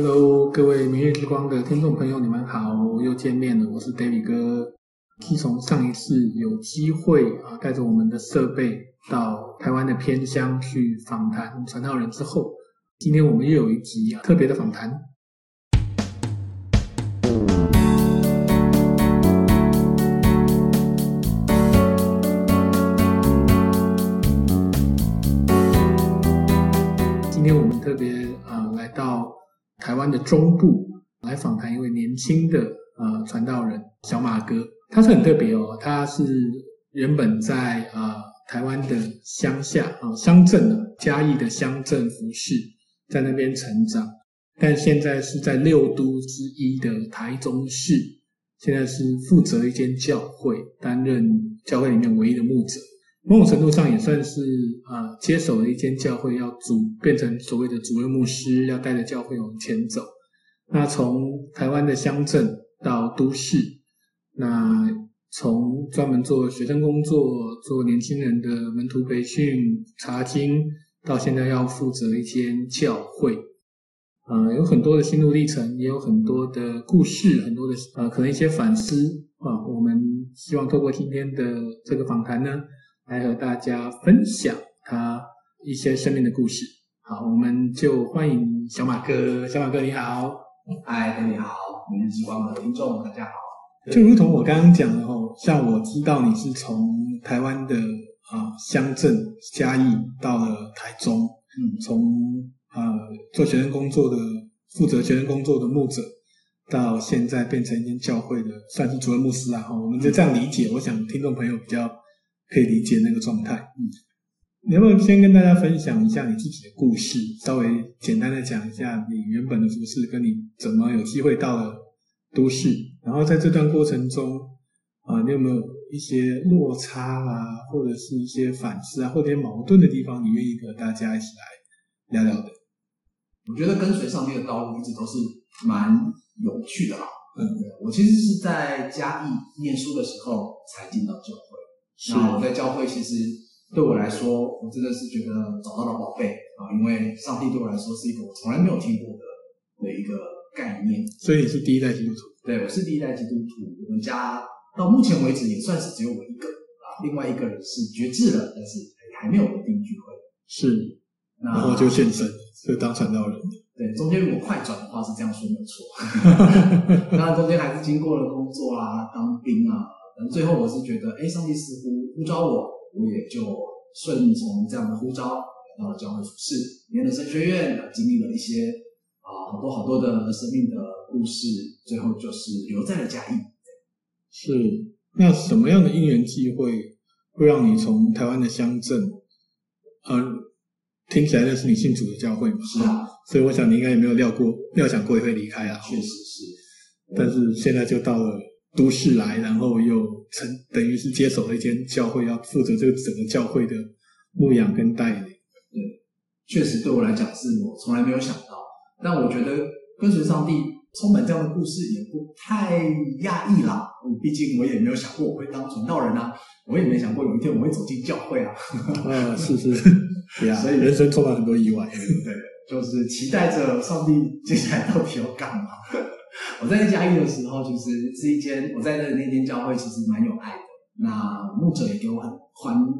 Hello，各位明日之光的听众朋友，你们好，又见面了，我是 David 哥。自从上一次有机会啊，带着我们的设备到台湾的偏乡去访谈传道人之后，今天我们又有一集啊特别的访谈。今天我们特别啊来到台湾的中部来访谈一位年轻的呃传道人小马哥。他是很特别哦，他是原本在、呃、台湾的乡下啊乡镇啊嘉义的乡镇服饰，在那边成长，但现在是在六都之一的台中市，现在是负责一间教会，担任教会里面唯一的牧者，某种程度上也算是啊、呃、接手了一间教会，要主变成所谓的主任牧师，要带着教会往前走。那从台湾的乡镇到都市。那从专门做学生工作、做年轻人的门徒培训、查经，到现在要负责一间教会，呃，有很多的心路历程，也有很多的故事，很多的呃，可能一些反思啊。我们希望透过今天的这个访谈呢，来和大家分享他一些生命的故事。好，我们就欢迎小马哥。小马哥你好，嗨，你好，明日之光的听众大家好。就如同我刚刚讲的哦，像我知道你是从台湾的啊乡镇嘉义到了台中，嗯，从啊做学生工作的负责学生工作的牧者，到现在变成一间教会的算是主任牧师啊，我们就这样理解，我想听众朋友比较可以理解那个状态。嗯，你要不要先跟大家分享一下你自己的故事，稍微简单的讲一下你原本的服饰，跟你怎么有机会到了都市，然后在这段过程中，啊，你有没有一些落差啊，或者是一些反思啊，或者一些矛盾的地方，你愿意和大家一起来聊聊的？我觉得跟随上帝的道路一直都是蛮有趣的啦。嗯，我其实是在嘉义念书的时候才进到教会。是。那我在教会其实对我来说，我真的是觉得找到了宝贝啊，因为上帝对我来说是一个我从来没有听过的的一个。概念，所以你是第一代基督徒。对，我是第一代基督徒。我们家到目前为止也算是只有我一个啊，另外一个人是绝志了，但是还没有稳定聚会。是，然后就献身，就当传道人。对，中间如果快转的话是这样说没有错。当然中间还是经过了工作啊、当兵啊，但最后我是觉得，哎，上帝似乎呼召我，我也就顺从这样的呼召来到了教会服事，念了神学院，经历了一些。啊，好多好多的生命的故事，最后就是留在了嘉义。是，那什么样的因缘机会会让你从台湾的乡镇，呃，听起来那是你信主的教会嘛？是啊，所以我想你应该也没有料过、料想过也会离开啊。确实是，但是现在就到了都市来，然后又成等于是接手了一间教会，要负责这个整个教会的牧养跟带领。对，确实对我来讲是我从来没有想到。但我觉得跟随上帝充满这样的故事也不太讶异啦。毕竟我也没有想过我会当传道人啊，我也没想过有一天我会走进教会啊。啊，是是，对啊，所以人生充满很多意外。对，就是期待着上帝接下来到底要干嘛。我在嘉义的时候，其实是一间我在那那间教会，其实蛮有爱的。那牧者也给我很宽很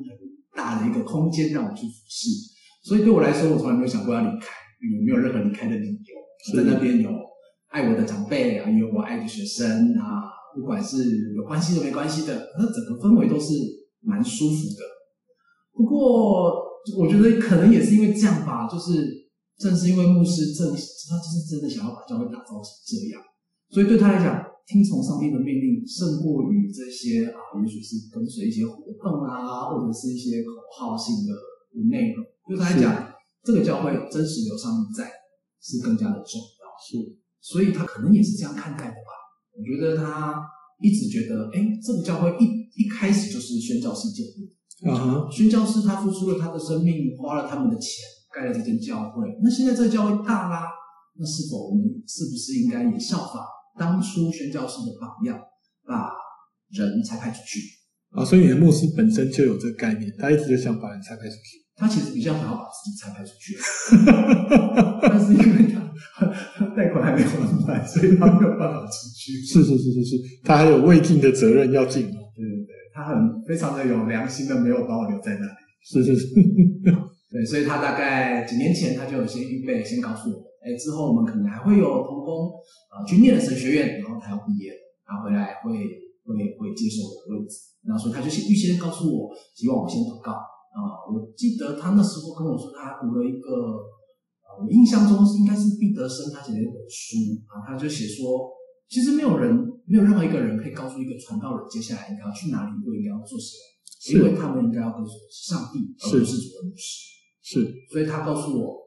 大的一个空间让我去服侍，所以对我来说，我从来没有想过要离开。有没有任何离开的理由？在那边有爱我的长辈啊，有我爱的学生啊，不管是有关系的没关系的，那整个氛围都是蛮舒服的。不过我觉得可能也是因为这样吧，就是正是因为牧师正他就是真的想要把教会打造成这样，所以对他来讲，听从上帝的命令胜过于这些啊，也许是跟随一些活动啊，或者是一些口号性的内容。对他来讲。这个教会真实有上帝在，是更加的重要。是，所以他可能也是这样看待的吧。我觉得他一直觉得，哎，这个教会一一开始就是宣教士建立。啊哈，宣教士他付出了他的生命，花了他们的钱，盖了这间教会。那现在这个教会大啦，那是否我们是不是应该也效法当初宣教士的榜样，把人才派出去？啊，所以你的牧师本身就有这个概念，他一直就想把人才派出去。他其实比较想要把自己拆派出去，但是因为他他贷款还没还完，所以他没有办法出去。是是是是是，他还有未尽的责任要尽。对对对，他很非常的有良心的，没有把我留在那里。是是是，对，所以他大概几年前他就有先预备，先告诉我，哎，之后我们可能还会有同工啊去念了神学院，然后他要毕业了，然后回来会会会接受我的位置。然后所以他就先预先告诉我，希望我先祷告啊。我记得他那时候跟我说，他读了一个，我印象中是应该是毕德生他写的一本书啊，他就写说，其实没有人，没有任何一个人可以告诉一个传道人接下来应该要去哪里，或应该要做什么。因为他们应该要跟随上帝，而不是主的牧师。是，所以他告诉我，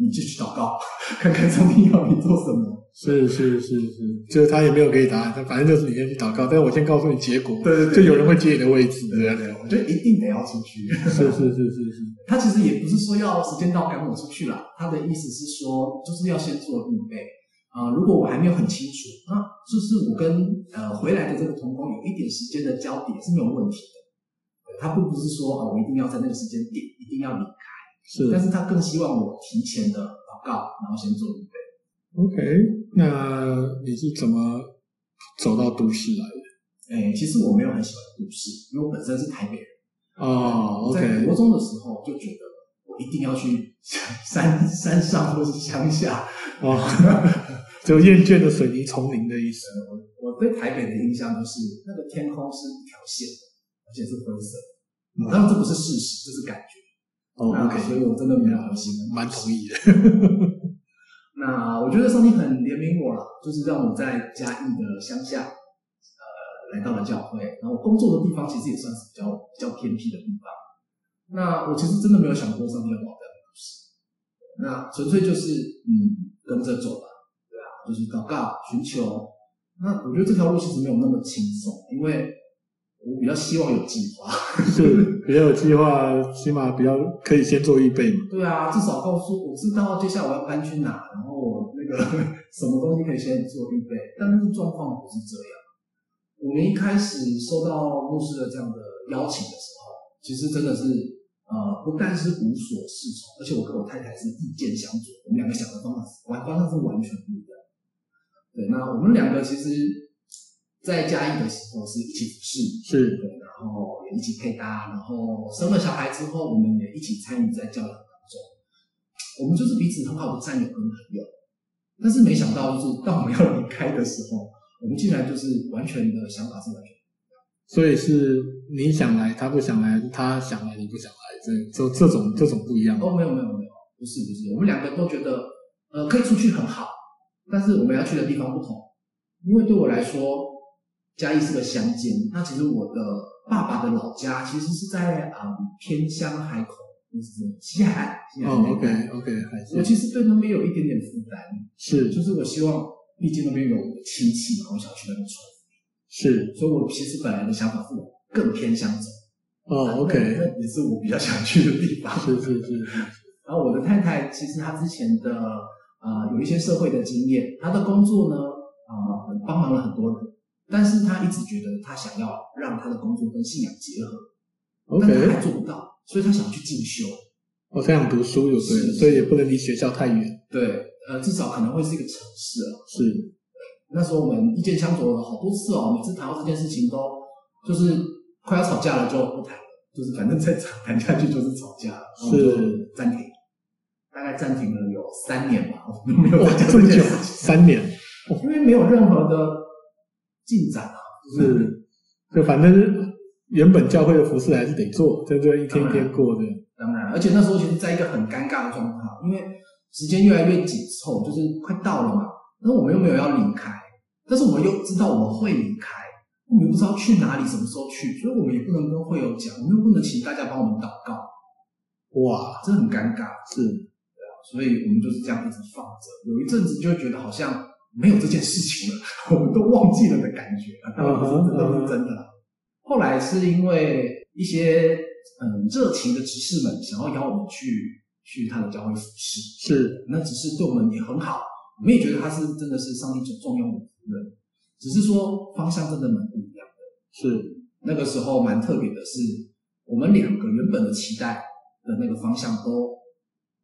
你就去祷告，看看上帝要你做什么。是是是是，就是他也没有给你答案，他反正就是你先去祷告。但是我先告诉你结果，对对对，就有人会接你的位置，对对对，我觉得一定得要出去。是是是是是，他其实也不是说要时间到赶我出去了，他的意思是说，就是要先做预备啊。如果我还没有很清楚，那就是我跟呃回来的这个同工有一点时间的交叠是没有问题的。他并不是说啊，我一定要在那个时间点一定要离开，是，但是他更希望我提前的祷告，然后先做预备。OK，那你是怎么走到都市来的？哎，其实我没有很喜欢都市，因为我本身是台北人。哦，OK。在国中的时候就觉得我一定要去山 山上或是乡下，哦，就厌倦了水泥丛林的意思。我我对台北的印象就是那个天空是一条线。而且是灰色，当然这不是事实，这是感觉。哦，OK，所以我真的没有很喜欢，蛮同意的。那我觉得上帝很怜悯我了，就是让我在嘉义的乡下，呃，来到了教会。然后工作的地方其实也算是比较比较偏僻的地方。那我其实真的没有想过上帝要保佑我，那纯粹就是嗯，跟着走吧，对啊，就是祷告寻求。那我觉得这条路其实没有那么轻松，因为。我比较希望有计划，是比较有计划，起码比较可以先做预备嘛。对啊，至少告诉我知道接下来我要搬去哪，然后我那个 什么东西可以先做预备。但是状况不是这样。我们一开始收到牧师的这样的邀请的时候，其实真的是呃，不但是无所适从，而且我跟我太太是意见相左，我们两个想的方法完方向是完全不一样。对，那我们两个其实。在嘉义的时候是一起服侍，是对，然后也一起配搭，然后生了小孩之后，我们也一起参与在教养当中。我们就是彼此很好的战友跟朋友。但是没想到，就是当我们要离开的时候，我们竟然就是完全的想法是完全不一样。所以是你想来，他不想来；他想来，你不想来，这就这种这种不一样。哦，没有没有没有，不是不是，我们两个都觉得，呃，可以出去很好，但是我们要去的地方不同，因为对我来说。嘉义是个乡间，那其实我的爸爸的老家其实是在啊、嗯、偏乡海口，就是西海岸。哦，OK OK，还是我其实对那边有一点点负担，是，就是我希望，毕竟那边有亲戚嘛，我想去那边传。是，所以我其实本来的想法是往更偏乡走。哦，OK，那也是我比较想去的地方。是是是。然后我的太太其实她之前的啊、呃、有一些社会的经验，她的工作呢啊、呃、帮忙了很多人。但是他一直觉得他想要让他的工作跟信仰结合，但他还做不到，所以他想要去进修。哦，他想读书有对，所以也不能离学校太远。对，呃，至少可能会是一个城市了。是，那时候我们意见相左了好多次哦，每次谈到这件事情都就是快要吵架了就不谈了，就是反正再谈下去就是吵架了，是暂停，大概暂停了有三年吧，我们没有讲这么久，三年，因为没有任何的。进展啊，就是，就反正原本教会的服饰还是得做，在这一天一天过的。当然，而且那时候其实在一个很尴尬的状态，因为时间越来越紧凑，就是快到了嘛。那我们又没有要离开，但是我们又知道我们会离开，我们又不知道去哪里，什么时候去，所以我们也不能跟会友讲，我们又不能请大家帮我们祷告。哇，这很尴尬，是，对啊，所以我们就是这样一直放着，有一阵子就会觉得好像。没有这件事情了，我们都忘记了的感觉啊，当然是真的是真的。Uh uh. 后来是因为一些嗯热情的执事们想要邀我们去去他的教会服事，是那执事对我们也很好，我们也觉得他是真的是上帝重用的人，只是说方向真的蛮不一样的。是那个时候蛮特别的是，我们两个原本的期待的那个方向都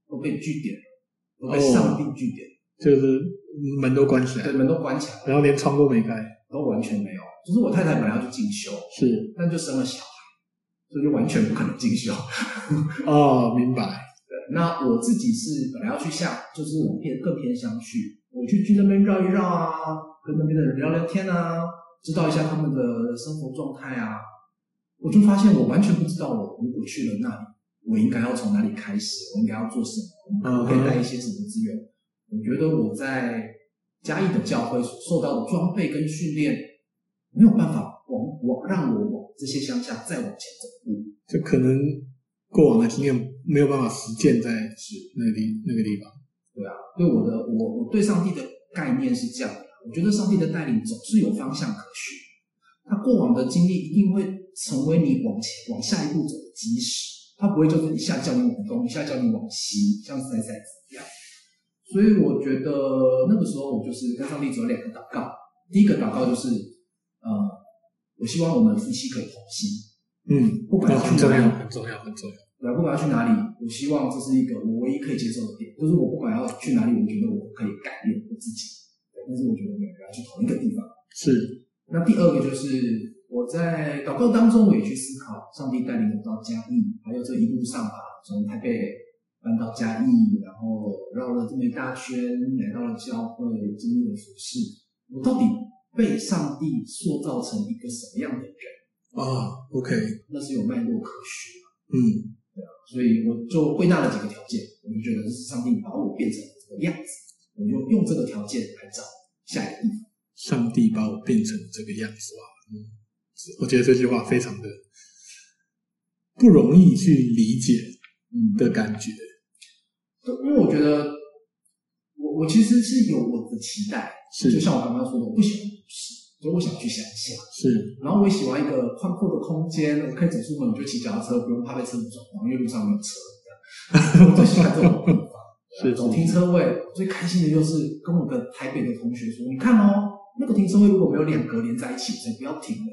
都被据点了，都被上帝据点，就是门都关起来，对，门都关起来，然后连窗都没开，都完全没有。就是我太太本来要去进修，是，但就生了小孩，所以就完全不可能进修。哦，明白。对，那我自己是本来要去下，就是我偏更偏向去，我去去那边绕一绕啊，跟那边的人聊聊天啊，知道一下他们的生活状态啊。我就发现我完全不知道，我如果去了那里，我应该要从哪里开始，我应该要做什么，我可以带一些什么资源。我觉得我在嘉义的教会所受到的装备跟训练，没有办法往往让我往这些乡下再往前走步，就可能过往的经验没有办法实践在是那个地那个地方。对啊，对我的我我对上帝的概念是这样的，我觉得上帝的带领总是有方向可循，他过往的经历一定会。成为你往前往下一步走的基石，他不会就是一下叫你往东，一下叫你往西，像塞塞子一样。所以我觉得那个时候我就是跟上帝只有两个祷告。第一个祷告就是，呃，我希望我们夫妻可以同心。嗯，不管要去哪里，很重要，很重要。对，不管要去哪里，我希望这是一个我唯一可以接受的点，就是我不管要去哪里，我觉得我可以改变我自己。对，但是我觉得每个人要去同一个地方。是。那第二个就是。我在祷告当中，我也去思考上帝带领我到嘉义，还有这一路上吧，从台北搬到嘉义，然后绕了这么一大圈，来到了教会，经历了服事。我到底被上帝塑造成一个什么样的人啊？OK，那是有脉络可循。嗯，对啊，所以我就归纳了几个条件，我就觉得这是上帝把我变成这个样子，我就用这个条件来找下一个地方。上帝把我变成这个样子啊，嗯。我觉得这句话非常的不容易去理解的感觉，因为我觉得我我其实是有我的期待，是就像我刚刚说的，我不喜欢都市，所以我想去乡下，是，然后我也喜欢一个宽阔的空间，我可以走出门，我就骑脚踏车，不用怕被车子撞，因为路上没有车，我最喜欢这种地方。是，走停车位，最开心的就是跟我的台北的同学说，你看哦，那个停车位如果没有两格连在一起，我才不要停嘞。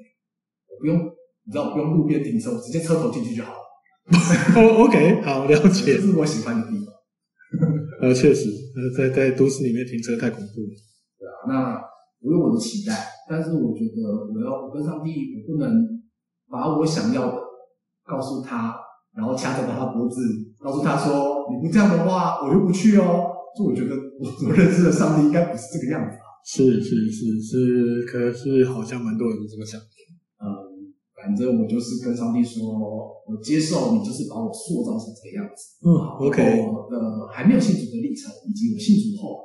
不用，你知道，不用路边停车，我直接车头进去就好了。哦，OK，好，了解。这是我喜欢的地方。呃，确实，呃，在在都市里面停车太恐怖了。对啊，那我有我的期待，但是我觉得我要我跟上帝，我不能把我想要的告诉他，然后掐着他脖子，告诉他说，你不这样的话，我就不去哦。就我觉得我我认识的上帝应该不是这个样子啊。是是是是，可是好像蛮多人都这么想。反正我就是跟上帝说，我接受你，就是把我塑造成这个样子。嗯，OK。我的还没有信主的历程，以及我信主后，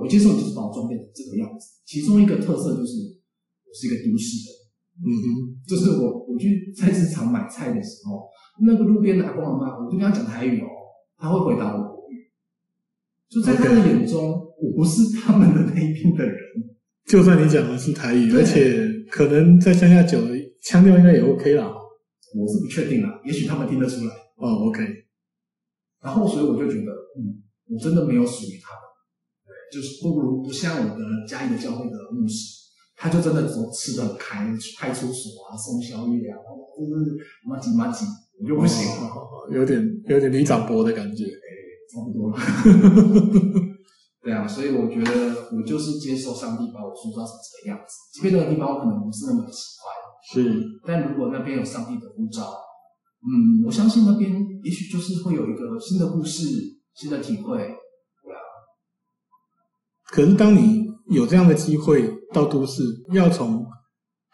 我接受你就是把我装变成这个样子。其中一个特色就是我是一个都市人。嗯哼，就是我我去菜市场买菜的时候，那个路边的阿公阿妈，我就跟他讲台语哦，他会回答我国语。就在他的眼中，okay. 我不是他们的那一边的人。就算你讲的是台语，而且可能在乡下久了。腔调应该也 OK 啦，我是不确定啦，也许他们听得出来。哦，OK。然后，所以我就觉得，嗯，我真的没有属于他们，对，就是不如不像我的家里的教会的牧师，他就真的走吃得很开，派出所啊，送宵夜啊，就是麻吉麻吉，我就不行，了有点有点李长伯的感觉，哎，差不多了。对啊，所以我觉得我就是接受上帝把我塑造成这个样子，即便那个地方我可能不是那么的喜欢。是，但如果那边有上帝的护照，嗯，我相信那边也许就是会有一个新的故事、新的体会，对啊。可是当你有这样的机会到都市，要从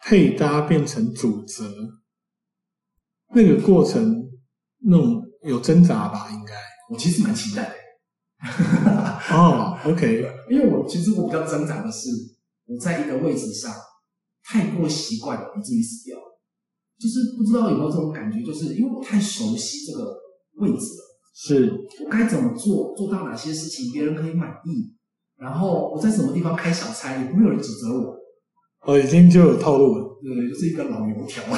配搭变成主责，那个过程，那种有挣扎吧？应该，我其实蛮期待的。哦，OK，因为我其实我比较挣扎的是，我在一个位置上。太过习惯了，以至于死掉，就是不知道有没有这种感觉，就是因为我太熟悉这个位置了，是。我该怎么做，做到哪些事情别人可以满意，然后我在什么地方开小差，也不会有人指责我，我已经就有套路了，对，就是一个老油条，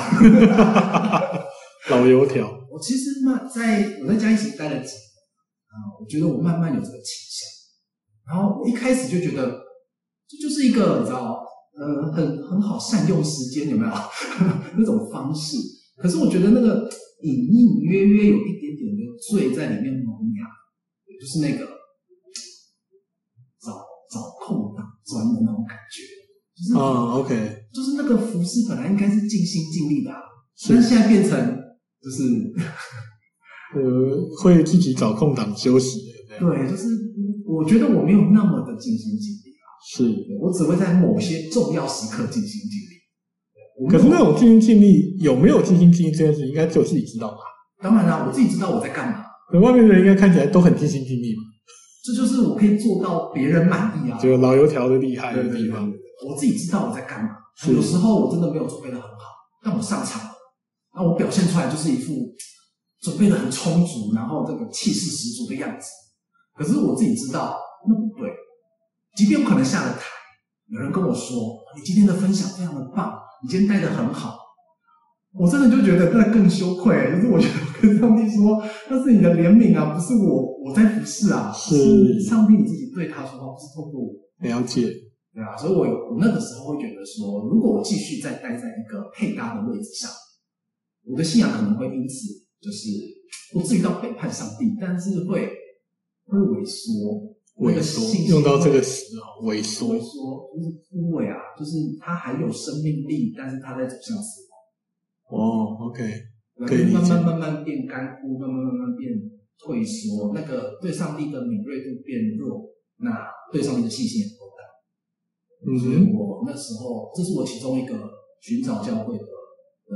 老油条。我其实嘛，在我在家一起待了几年啊，我觉得我慢慢有这个倾向，然后我一开始就觉得这就是一个你知道。呃，很很好，善用时间有没有 那种方式？可是我觉得那个隐隐约约有一点点点的罪在里面萌芽，就是那个找找空档钻的那种感觉。就是、哦，OK，就是那个服饰本来应该是尽心尽力的、啊，但现在变成就是 呃，会自己找空档休息的。对，就是我觉得我没有那么的尽心尽力啊。是，我只会在某些重要时刻尽心尽力。可是那种尽心尽力有没有尽心尽力这件事，应该只有自己知道吧？当然啦，我自己知道我在干嘛。那外面的人应该看起来都很尽心尽力嘛。这就是我可以做到别人满意啊。就老油条的厉害的地方。我自己知道我在干嘛。有时候我真的没有准备的很好，但我上场了，那我表现出来就是一副准备的很充足，然后这个气势十足的样子。可是我自己知道那不对。即便我可能下了台，有人跟我说：“你今天的分享非常的棒。”你今天带的很好，我真的就觉得那更羞愧。就是我觉得我跟上帝说，那是你的怜悯啊，不是我我在服侍啊，是上帝你自己对他说话，不是透过我。了解，对啊，所以我我那个时候会觉得说，如果我继续再待在一个配搭的位置上，我的信仰可能会因此就是不至于到背叛上帝，但是会会萎缩。萎缩，用到这个词啊，萎缩，萎缩就是枯萎啊，就是它还有生命力，但是它在走向死亡。哦，OK，可以慢慢慢慢变干枯，慢慢慢慢变退缩，那个对上帝的敏锐度变弱，那对上帝的信心也不大。嗯，所以我那时候，这是我其中一个寻找教会的呃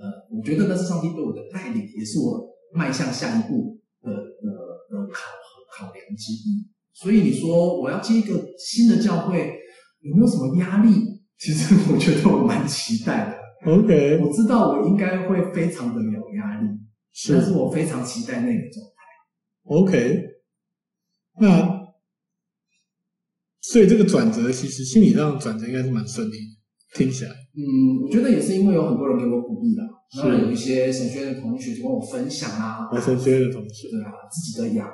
呃，我觉得那是上帝对我的带领，也是我迈向下一步的的的考核考量之一。所以你说我要接一个新的教会，有没有什么压力？其实我觉得我蛮期待的。OK，我知道我应该会非常的有压力，是，但是我非常期待那个状态。OK，那所以这个转折其实心理上转折应该是蛮顺利的，听起来。嗯，我觉得也是因为有很多人给我鼓励啦，当然有一些神学院的同学就跟我分享啊，我神学院的同学，对啊，自己的羊。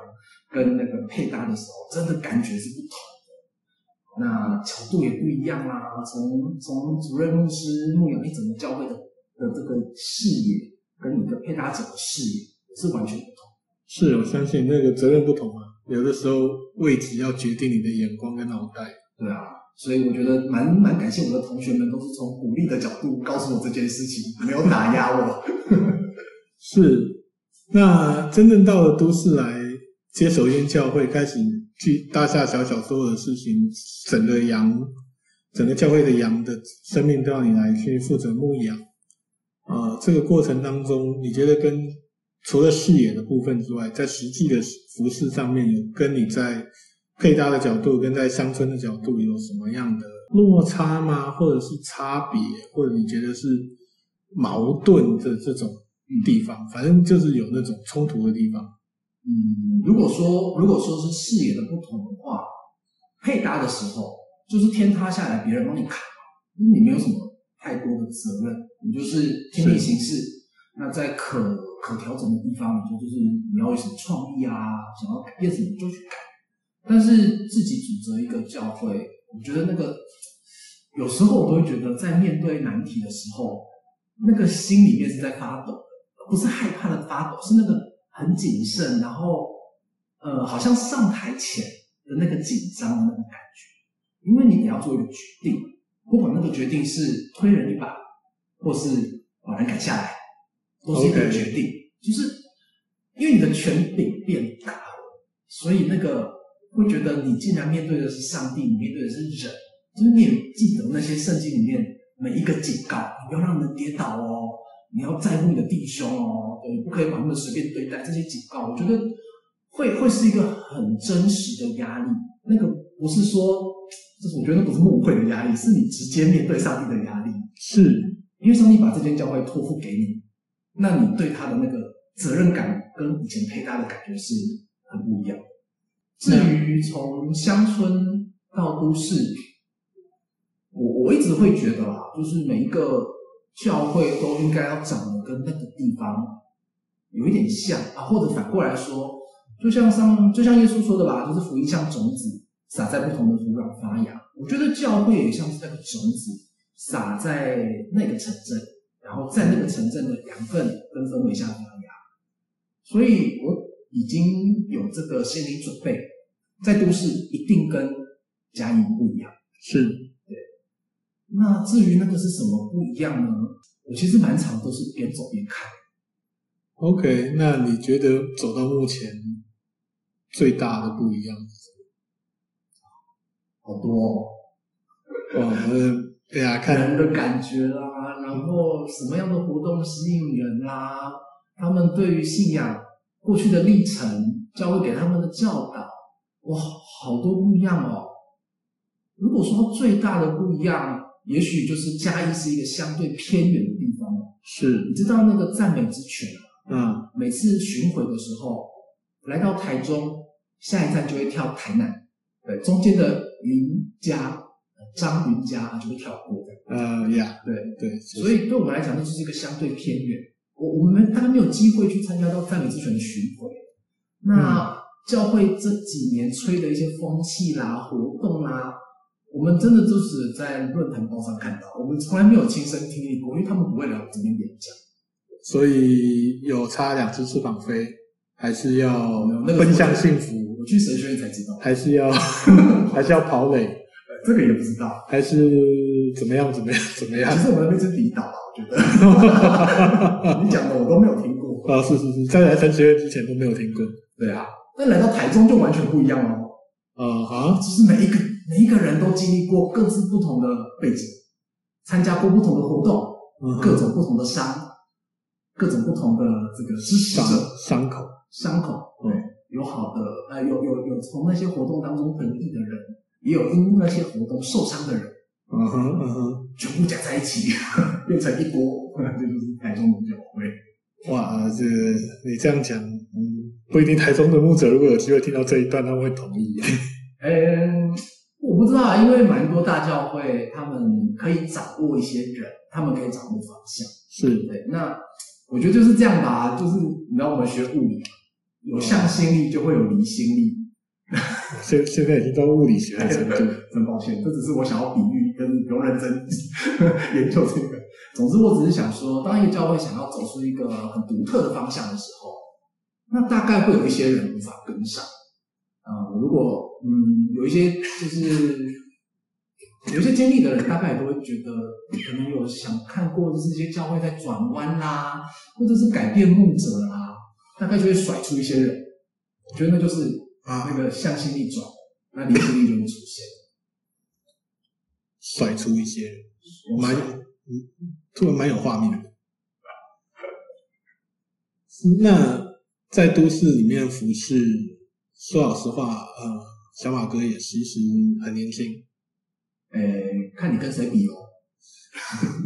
跟那个配搭的时候，真的感觉是不同的，那角度也不一样啦、啊。从从主任牧师牧养一整个教会的的这个视野，跟你的配搭者的视野也是完全不同。是，我相信那个责任不同啊，有的时候位置要决定你的眼光跟脑袋。对啊，所以我觉得蛮蛮感谢我的同学们，都是从鼓励的角度告诉我这件事情，没有打压我。是，那真正到了都市来。接手一间教会，开始去大大小小所有的事情，整个羊，整个教会的羊的生命都要你来去负责牧养。啊、呃，这个过程当中，你觉得跟除了视野的部分之外，在实际的服饰上面，有跟你在配搭的角度，跟在乡村的角度有什么样的落差吗？或者是差别，或者你觉得是矛盾的这种地方？反正就是有那种冲突的地方。嗯，如果说如果说是视野的不同的话，配搭的时候就是天塌下来别人帮你扛，因为你没有什么太多的责任，你就是听命行事。那在可可调整的地方，你说就是你要有什么创意啊，想要改变什么就去改。但是自己组织一个教会，我觉得那个有时候我都会觉得，在面对难题的时候，那个心里面是在发抖的，不是害怕的发抖，是那个。很谨慎，然后，呃，好像上台前的那个紧张的那种感觉，因为你得要做一个决定，不管那个决定是推人一把，或是把人赶下来，都是一个决定。就是因为你的权柄变大了，所以那个会觉得你竟然面对的是上帝，你面对的是人，就是你也记得那些圣经里面每一个警告，不要让人跌倒哦。你要在乎你的弟兄哦，对，不可以把他们随便对待。这些警告，我觉得会会是一个很真实的压力。那个不是说，就是我觉得那不是误会的压力，是你直接面对上帝的压力。是，因为上帝把这间教会托付给你，那你对他的那个责任感跟以前配搭的感觉是很不一样的。至于从乡村到都市，我我一直会觉得啊，就是每一个。教会都应该要长得跟那个地方有一点像啊，或者反过来说，就像上就像耶稣说的吧，就是福音像种子撒在不同的土壤发芽。我觉得教会也像是那个种子撒在那个城镇，然后在那个城镇的养分跟氛围下发芽。所以我已经有这个心理准备，在都市一定跟嘉义不一样。是，对。那至于那个是什么不一样呢？我其实蛮常都是边走边看。OK，那你觉得走到目前最大的不一样是什么？好多哦，哦，对啊，看人的感觉啦，然后什么样的活动吸引人啦，他们对于信仰过去的历程，教会给他们的教导，哇，好多不一样哦。如果说最大的不一样，也许就是嘉义是一个相对偏远的地方。是，你知道那个赞美之泉嗯，每次巡回的时候，来到台中，下一站就会跳台南，对，中间的云嘉、张云嘉就会跳过的。呃呀，对对，所以对我们来讲，那就是一个相对偏远。我我们大概没有机会去参加到赞美之泉的巡回。那、嗯、教会这几年吹的一些风气啦、活动啦，我们真的就是在论坛报上看到，我们从来没有亲身经历过，因为他们不会来我这边演讲。所以有插两只翅膀飞，还是要奔向幸福？我去神学院才知道，还是要 还是要跑垒？这个也不知道，还是怎么样？怎么样？怎么样？其实我们那边是离岛啊，我觉得。你讲的我都没有听过啊！是是是，在来神学院之前都没有听过。对啊，那来到台中就完全不一样哦。啊哈，就是每一个每一个人都经历过各自不同的背景，参加过不同的活动，嗯、各种不同的伤。各种不同的这个支持者伤口，伤口，对，有好的，呃，有有有从那些活动当中得益的人，也有因那些活动受伤的人，嗯哼嗯哼，全部加在一起，变成一锅，这就是台中农教会。哇，这你这样讲，嗯，不一定台中的牧者如果有机会听到这一段，他们会同意。嗯，我不知道，因为蛮多大教会，他们可以掌握一些人，他们可以掌握方向，是对，那。我觉得就是这样吧，就是你知道我们学物理，有向心力就会有离心力。现现在已经到物理学了，真 抱歉，这只是我想要比喻，跟不用认真研究这个。总之，我只是想说，当一个教会想要走出一个很独特的方向的时候，那大概会有一些人无法跟上。啊、呃，如果嗯有一些就是。有一些经历的人，大概都会觉得，可能有想看过的这些教会在转弯啦，或者是改变牧者啦，大概就会甩出一些人。我觉得那就是啊，那个向心力转，那离心力就会出现，甩出一些人，蛮嗯，突然蛮有画面的。那在都市里面服侍，说老实话，呃，小马哥也其实很年轻。诶、欸，看你跟谁比哦。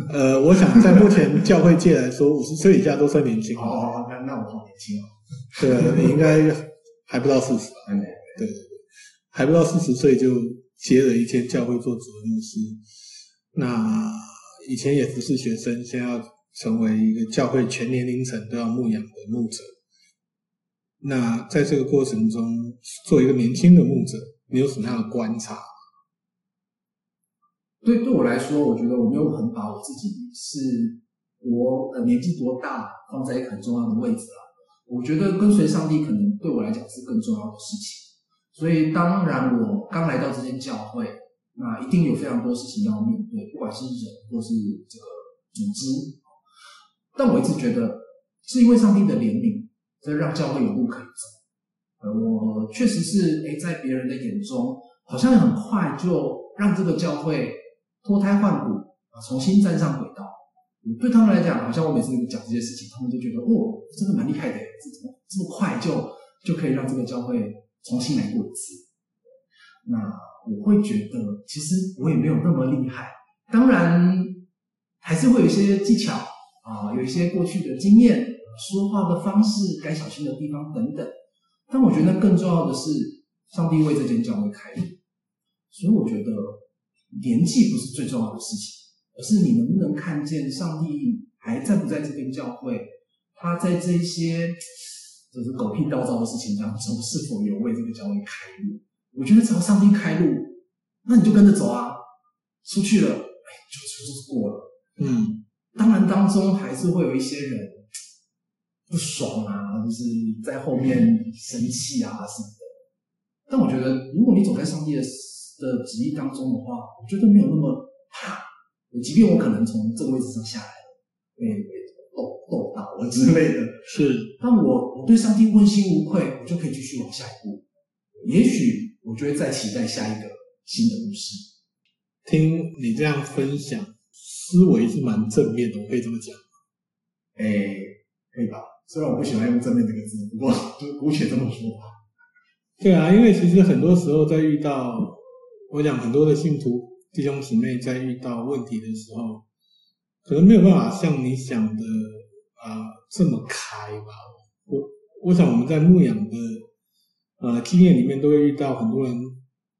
呃，我想在目前教会界来说，五十岁以下都算年轻哦。那那我好年轻哦。对，你应该还不到四十吧？对对对，还不到四十岁就接了一间教会做主任牧师。那以前也不是学生，现在要成为一个教会全年龄层都要牧养的牧者。那在这个过程中，做一个年轻的牧者，你有什么样的观察？对，对我来说，我觉得我没有很把我自己是我呃年纪多大放在一个很重要的位置了。我觉得跟随上帝可能对我来讲是更重要的事情。所以当然我刚来到这间教会，那一定有非常多事情要面对，不管是人或是这个组织。但我一直觉得是因为上帝的怜悯，所以让教会有路可以走。呃，我确实是诶在别人的眼中，好像很快就让这个教会。脱胎换骨啊，重新站上轨道。对他们来讲，好像我每次讲这些事情，他们就觉得哦，真的蛮厉害的，这怎么这么快就就可以让这个教会重新来过一次？那我会觉得，其实我也没有那么厉害。当然，还是会有一些技巧啊，有一些过去的经验、说话的方式、该小心的地方等等。但我觉得更重要的是，上帝为这间教会开路，所以我觉得。年纪不是最重要的事情，而是你能不能看见上帝还在不在这边教会？他在这些就是狗屁倒灶的事情当中，是否有为这个教会开路？我觉得只要上帝开路，那你就跟着走啊！出去了，哎，就就过了。嗯，当然当中还是会有一些人，不爽啊，就是在后面生气啊什么的。但我觉得，如果你走在上帝的的旨意当中的话，我觉得没有那么怕。即便我可能从这个位置上下来了，被被斗斗倒了之类的，是，但我我对上帝问心无愧，我就可以继续往下一步。也许我就会再期待下一个新的故事。听你这样分享，思维是蛮正面的，我可以这么讲。哎，可以吧？虽然我不喜欢用正面这个字，不过就姑且这么说吧。对啊，因为其实很多时候在遇到，我讲很多的信徒弟兄姊妹在遇到问题的时候，可能没有办法像你想的啊、呃、这么开吧。我我想我们在牧养的呃经验里面都会遇到很多人。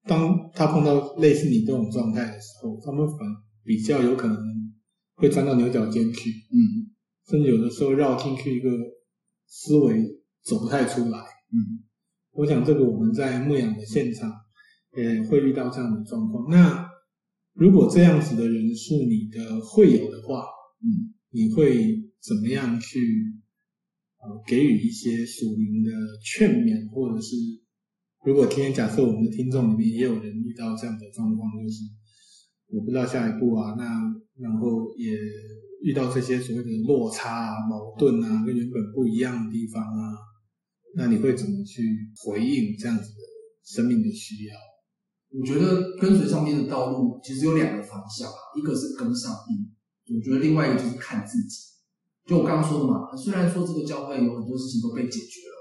当他碰到类似你这种状态的时候，他们反比较有可能会钻到牛角尖去，嗯，甚至有的时候绕进去一个思维走不太出来，嗯，我想这个我们在牧养的现场也会遇到这样的状况。那如果这样子的人是你的会友的话，嗯，你会怎么样去呃给予一些属灵的劝勉，或者是？如果今天假设我们的听众里面也有人遇到这样的状况，就是我不知道下一步啊，那然后也遇到这些所谓的落差啊、矛盾啊，跟原本不一样的地方啊，那你会怎么去回应这样子的生命的需要？我觉得跟随上帝的道路其实有两个方向啊，一个是跟上帝，我觉得另外一个就是看自己。就我刚刚说的嘛，虽然说这个教会有很多事情都被解决了，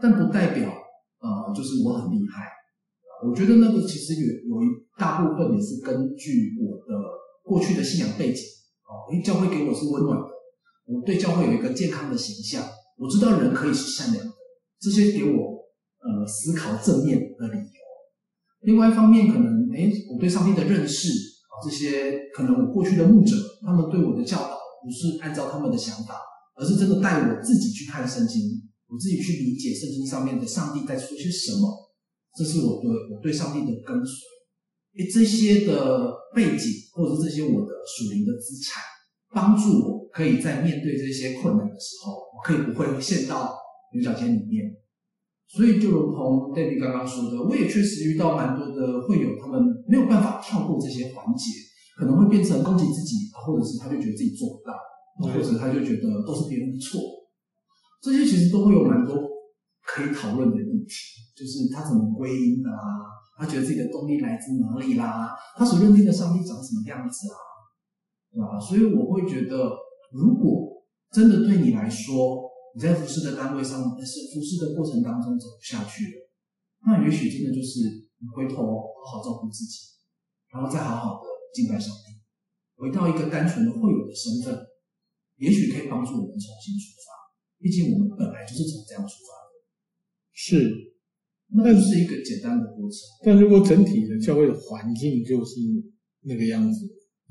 但不代表。呃，就是我很厉害，我觉得那个其实有有一大部分也是根据我的过去的信仰背景哦，因为教会给我是温暖的，我对教会有一个健康的形象，我知道人可以是善良的，这些给我呃思考正面的理由。另外一方面，可能哎，我对上帝的认识啊，这些可能我过去的牧者他们对我的教导不是按照他们的想法，而是真的带我自己去看圣经。我自己去理解圣经上面的上帝在说些什么，这是我对我对上帝的跟随。诶，这些的背景或者是这些我的属灵的资产，帮助我可以在面对这些困难的时候，我可以不会陷到牛角尖里面。所以就如同 David 刚刚说的，我也确实遇到蛮多的会友，他们没有办法跳过这些环节，可能会变成攻击自己，或者是他就觉得自己做不到，或者他就觉得都是别人的错。这些其实都会有蛮多可以讨论的议题，就是他怎么归因的啦，他觉得自己的动力来自哪里啦，他所认定的上帝长什么样子啊，对吧？所以我会觉得，如果真的对你来说，你在服侍的单位上，但是服侍的过程当中走不下去了，那也许真的就是你回头好好照顾自己，然后再好好的敬拜上帝，回到一个单纯的会友的身份，也许可以帮助我们重新出发。毕竟我们本来就是从这样出发，是，那是一个简单的过程。但如果整体的教会的环境就是那个样子，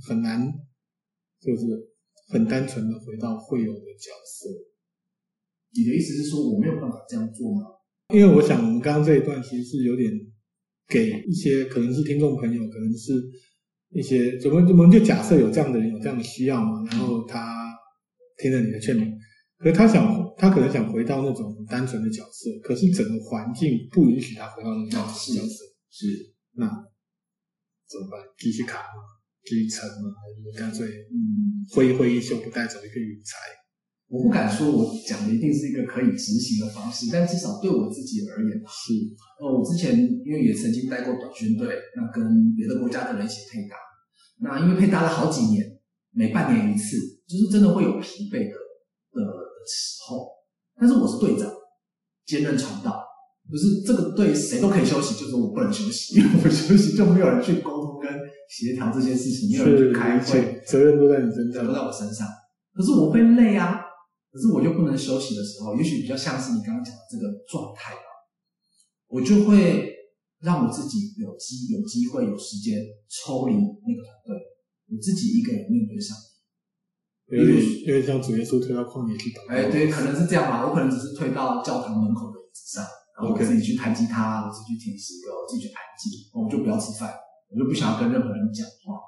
很难，就是很单纯的回到会友的角色。你的意思是说我没有办法这样做吗？因为我想我们刚刚这一段其实是有点给一些可能是听众朋友，可能是一些怎么怎么就假设有这样的人有这样的需要嘛，然后他听了你的劝勉。可是他想，他可能想回到那种单纯的角色，可是整个环境不允许他回到那种角色。是，是，那怎么办？继续卡吗？继续撑吗？还是干脆嗯挥一挥衣袖，不带走一个云彩？我不敢说我讲的一定是一个可以执行的方式，但至少对我自己而言是。呃，我之前因为也曾经带过短宣队，那跟别的国家的人一起配搭，那因为配搭了好几年，每半年一次，就是真的会有疲惫的。时候，但是我是队长，兼任传道，不是这个队谁都可以休息，就是我不能休息，因为我休息就没有人去沟通跟协调这件事情，没有人去开会，责任都在你身上，都在我身上。可是我会累啊，可是我又不能休息的时候，也许比较像是你刚刚讲的这个状态吧，我就会让我自己有机有机会有时间抽离那个团队，我自己一个人面对上。有点有点像主耶稣推到旷野去祷告。哎，对，可能是这样吧。我可能只是推到教堂门口的椅子上，然后我自己去弹吉他，我自己去听诗歌，我自己去安静，我就不要吃饭，我就不想要跟任何人讲话。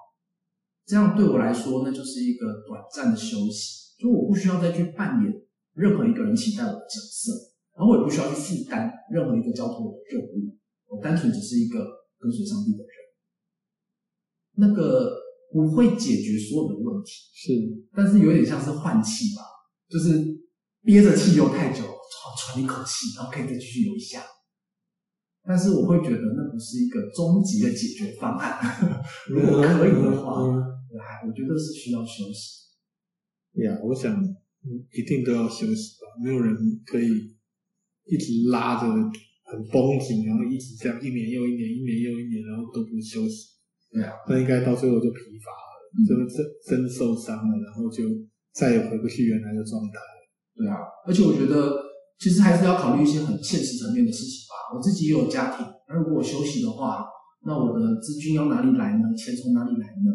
这样对我来说，那就是一个短暂的休息，就我不需要再去扮演任何一个人期待我的角色，然后我也不需要去负担任何一个交托我的任务，我单纯只是一个跟随上帝的人。那个不会解决所有的问题，是，但是有点像是换气吧，就是憋着气游太久，喘一口气，然后可以再继续游一下。但是我会觉得那不是一个终极的解决方案。如果可以的话，来，我觉得是需要休息。呀，我想一定都要休息吧，没有人可以一直拉着很绷紧，然后一直这样一年又一年，一年又一年，然后都不休息。对啊，那应该到最后就疲乏了，嗯、就真真受伤了，然后就再也回不去原来的状态。对啊，而且我觉得其实还是要考虑一些很现实层面的事情吧。我自己也有家庭，那如果我休息的话，那我的资金要哪里来呢？钱从哪里来呢？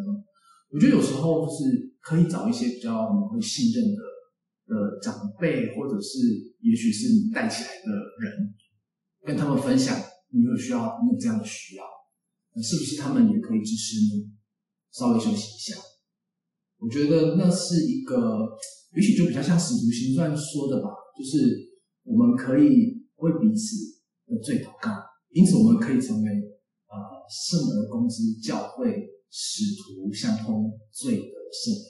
我觉得有时候就是可以找一些比较你会信任的的长辈，或者是也许是你带起来的人，跟他们分享你有需要，你有这样的需要。是不是他们也可以支持你稍微休息一下？我觉得那是一个，也许就比较像《使徒行传》说的吧，就是我们可以为彼此的罪祷告，因此我们可以成为呃圣而公之教会使徒相通罪的赦免，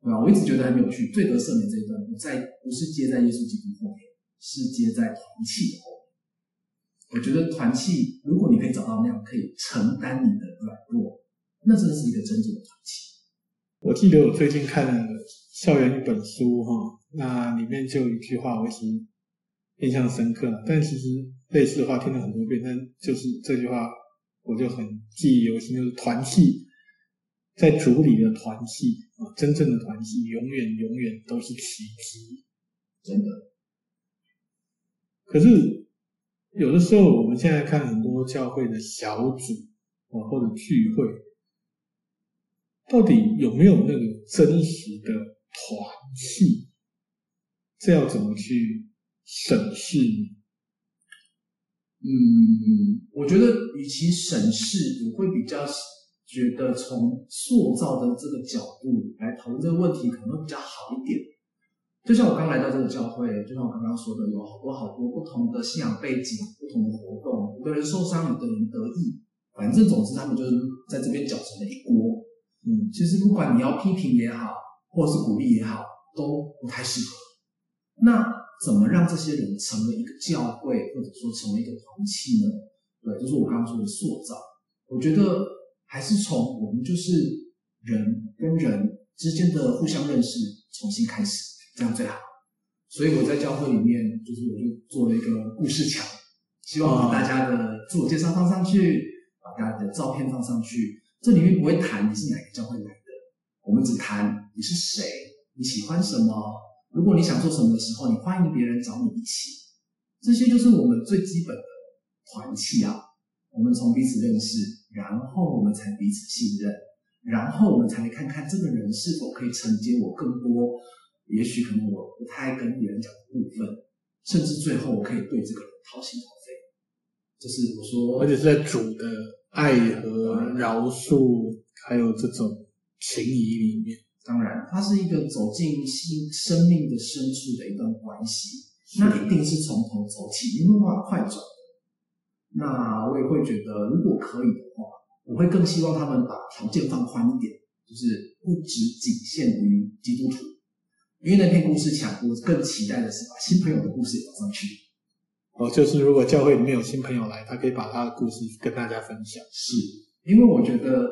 对吧？我一直觉得很有趣，罪得赦免这一段不在不是接在耶稣基督后面，是接在团契的后面。我觉得团契，如果你可以找到那样可以承担你的软弱，那真的是一个真正的团契。我记得我最近看了《校园》一本书，哈，那里面就有一句话，我其实印象深刻了。但其实类似的话听了很多遍，但就是这句话，我就很记忆犹新，就是团契，在主里的团契啊，真正的团契，永远永远都是奇迹，真的。可是。有的时候，我们现在看很多教会的小组啊，或者聚会，到底有没有那个真实的团契？这要怎么去审视？嗯，我觉得与其审视，我会比较觉得从塑造的这个角度来讨论这个问题，可能比较好一点。就像我刚来到这个教会，就像我刚刚说的，有好多好多不同的信仰背景、不同的活动，有的人受伤，有的人得意，反正总之他们就是在这边搅成了一锅。嗯，其实不管你要批评也好，或者是鼓励也好，都不太适合。那怎么让这些人成为一个教会，或者说成为一个团契呢？对，就是我刚刚说的塑造。我觉得还是从我们就是人跟人之间的互相认识重新开始。这样最好，所以我在教会里面，就是我就做了一个故事墙，希望把大家的自我介绍放上去，把大家的照片放上去。这里面不会谈你是哪个教会来的，我们只谈你是谁，你喜欢什么。如果你想做什么的时候，你欢迎别人找你一起。这些就是我们最基本的团契啊。我们从彼此认识，然后我们才彼此信任，然后我们才来看看这个人是否可以承接我更多。也许可能我不太跟别人讲部分，甚至最后我可以对这个人掏心掏肺，这是我说，而且是在主的爱和饶恕，还有这种情谊里面。当然，它是一个走进心生命的深处的一段关系，那一定是从头走起，没有办法快转的。那我也会觉得，如果可以的话，我会更希望他们把条件放宽一点，就是不只仅限于基督徒。因为那篇故事强，我更期待的是把新朋友的故事也放上去。哦，就是如果教会里面有新朋友来，他可以把他的故事跟大家分享。是，因为我觉得，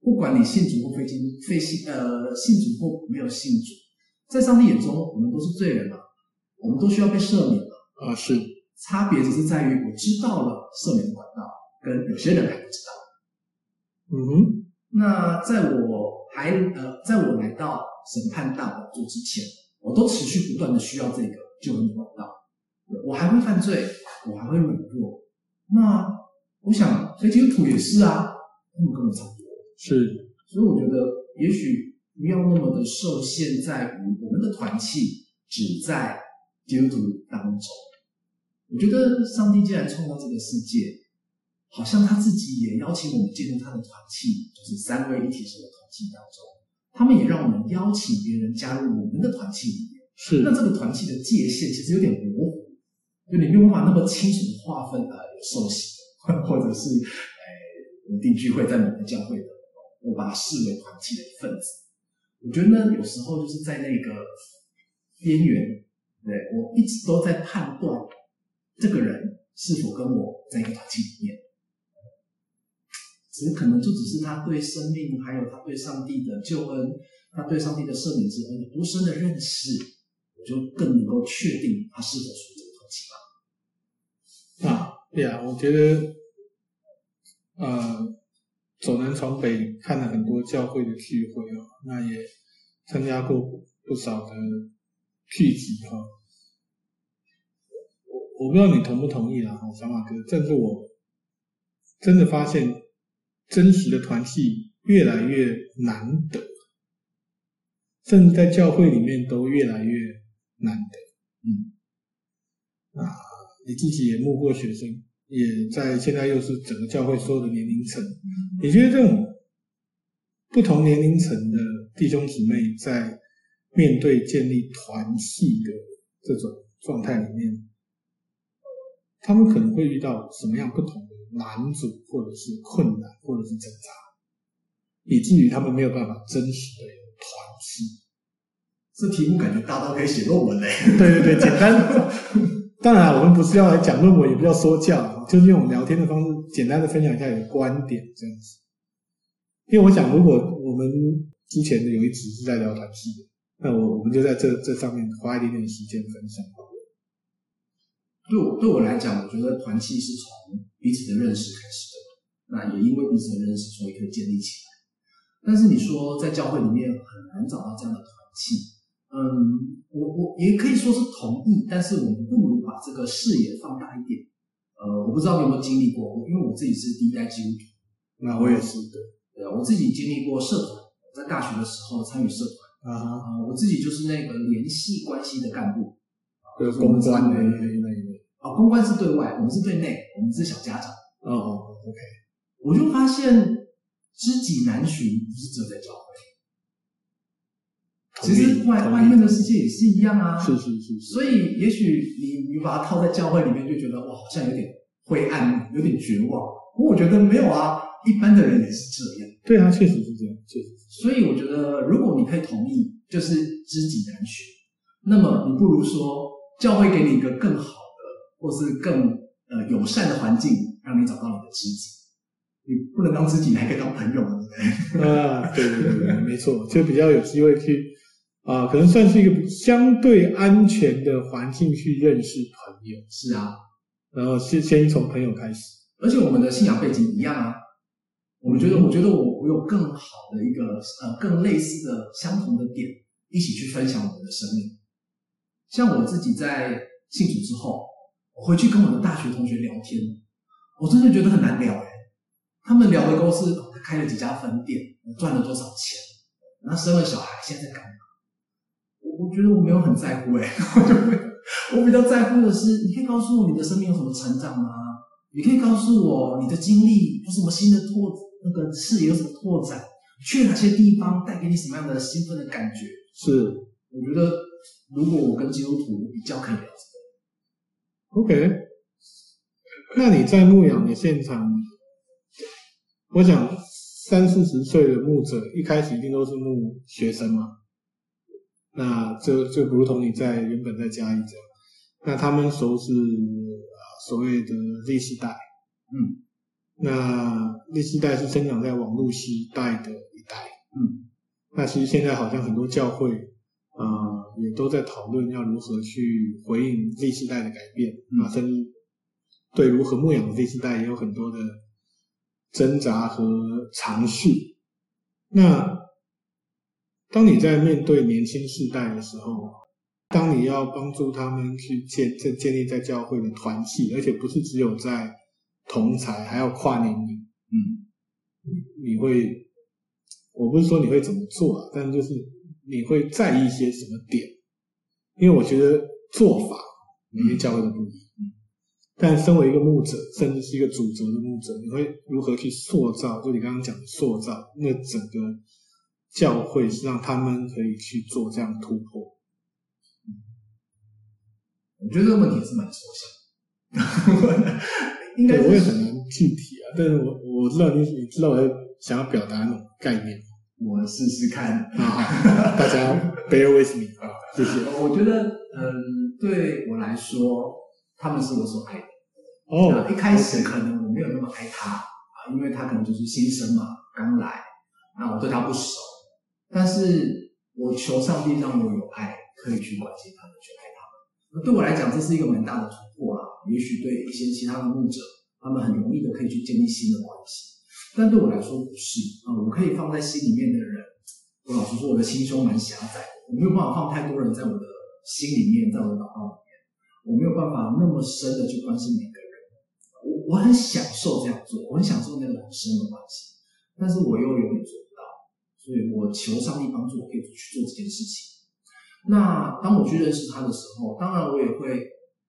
不管你信主或非信，非信呃信主或没有信主，在上帝眼中，我们都是罪人嘛，我们都需要被赦免嘛。啊，是。差别只是在于我知道了赦免的管道，跟有些人还不知道。嗯哼。那在我还呃，在我来到。审判大宝座之前，我都持续不断的需要这个救恩的管道。我还会犯罪，我还会软弱。那我想，非基督徒也是啊，他们跟我差不多。是，所以我觉得，也许不要那么的受限在于我们的团契只在基督徒当中。我觉得，上帝既然创造这个世界，好像他自己也邀请我们进入他的团契，就是三位一体式的团契当中。他们也让我们邀请别人加入我们的团契里面，是，那这个团契的界限其实有点模糊，就你没有办法那么清楚的划分啊，有受洗的，或者是诶稳定聚会在某个教会的，我把它视为团契的一份子。我觉得呢，有时候就是在那个边缘，对，我一直都在判断这个人是否跟我在一个团契里面。只可能就只是他对生命，还有他对上帝的救恩，他对上帝的赦免之恩有多深的认识，我就更能够确定他是否属于这个团契吧。啊，对啊，我觉得，呃，走南闯北看了很多教会的聚会哦，那也参加过不少的聚集哈。我我不知道你同不同意啦，哈，小马哥，但是我真的发现。真实的团契越来越难得，甚至在教会里面都越来越难得。嗯，啊，你自己也目过学生，也在现在又是整个教会所有的年龄层。你觉得这种不同年龄层的弟兄姊妹在面对建立团契的这种状态里面，他们可能会遇到什么样不同的？难阻，或者是困难，或者是挣扎，以至于他们没有办法真实的有团契。这题目感觉大到可以写论文嘞。对对对，简单。当然，我们不是要来讲论文，也不要说教，就是用我们聊天的方式，简单的分享一下你的观点这样子。因为我想，如果我们之前的有一集是在聊团契的，那我我们就在这这上面花一点点时间分享。对我对我来讲，我觉得团契是从彼此的认识开始的。那也因为彼此的认识，所以可以建立起来。但是你说在教会里面很难找到这样的团契，嗯，我我也可以说是同意，但是我们不如把这个视野放大一点。呃，我不知道你有没有经历过，因为我自己是第一代基督徒，那我也是的。对啊，我自己经历过社团，在大学的时候参与社团啊，啊，我自己就是那个联系关系的干部，就是公关的那那一类。啊，公关是对外，我们是对内，我们是小家长。哦哦，OK。我就发现知己难寻，不是只有在教会，其实外外面的世界也是一样啊。是是是，是。所以也许你你把它套在教会里面，就觉得哇，好像有点灰暗，有点绝望。不过我觉得没有啊，一般的人也是这样。对啊，确实是这样，确实是。所以我觉得，如果你可以同意，就是知己难寻，那么你不如说教会给你一个更好。或是更呃友善的环境，让你找到你的知己。你不能当知己，你还可以当朋友，对不对？啊，对对对，没错，就比较有机会去啊、呃，可能算是一个相对安全的环境去认识朋友。是啊，然后先先从朋友开始，而且我们的信仰背景一样啊。我们觉得，我觉得我我有更好的一个呃更类似的相同的点，一起去分享我们的生命。像我自己在信主之后。我回去跟我的大学同学聊天，我真的觉得很难聊哎。他们聊的都是他开了几家分店，赚了多少钱，然后生了小孩，现在在干嘛？我我觉得我没有很在乎哎，我比较在乎的是，你可以告诉我你的生命有什么成长吗？你可以告诉我你的经历有什么新的拓，那个视野有什么拓展？去哪些地方带给你什么样的兴奋的感觉？是，我觉得如果我跟基督徒比较可以聊。OK，那你在牧养的现场，我想三四十岁的牧者一开始一定都是牧学生嘛，那这就如同你在原本在嘉义这样，那他们说是啊所谓的 Z 世代，嗯，那 Z 世代是生长在网络时代的一代，嗯，那其实现在好像很多教会啊。呃也都在讨论要如何去回应 Z 世代的改变，啊，甚至对如何牧养 Z 世代也有很多的挣扎和尝试。那当你在面对年轻世代的时候，当你要帮助他们去建建建立在教会的团契，而且不是只有在同才，还要跨年龄，嗯，你会，我不是说你会怎么做啊，但就是。你会在意一些什么点？因为我觉得做法每个教会都不一样。嗯，但身为一个牧者，甚至是一个主责的牧者，你会如何去塑造？就你刚刚讲的塑造，那整个教会是让他们可以去做这样突破。我觉得这个问题是蛮抽象的，应该我也很难具体啊。但是我我知道你你知道我在想要表达那种概念，我试试看啊，大家 bear with me 啊，谢谢。我觉得嗯，对我来说，他们是我所爱的。哦，一开始可能我没有那么爱他啊，因为他可能就是新生嘛，刚来，那我对他不熟，但是我求上帝让我有爱，可以去关心他们，去爱他们。那对我来讲，这是一个蛮大的突破啊。也许对一些其他的牧者，他们很容易的可以去建立新的关系，但对我来说不是啊。我可以放在心里面的人，我老实说，我的心胸蛮狭窄的，我没有办法放太多人在我的心里面，在我的祷告里面，我没有办法那么深的去关心每个人。我我很享受这样做，我很享受那个很深的关系，但是我又有点做不到，所以我求上帝帮助我，可以去做这件事情。那当我去认识他的时候，当然我也会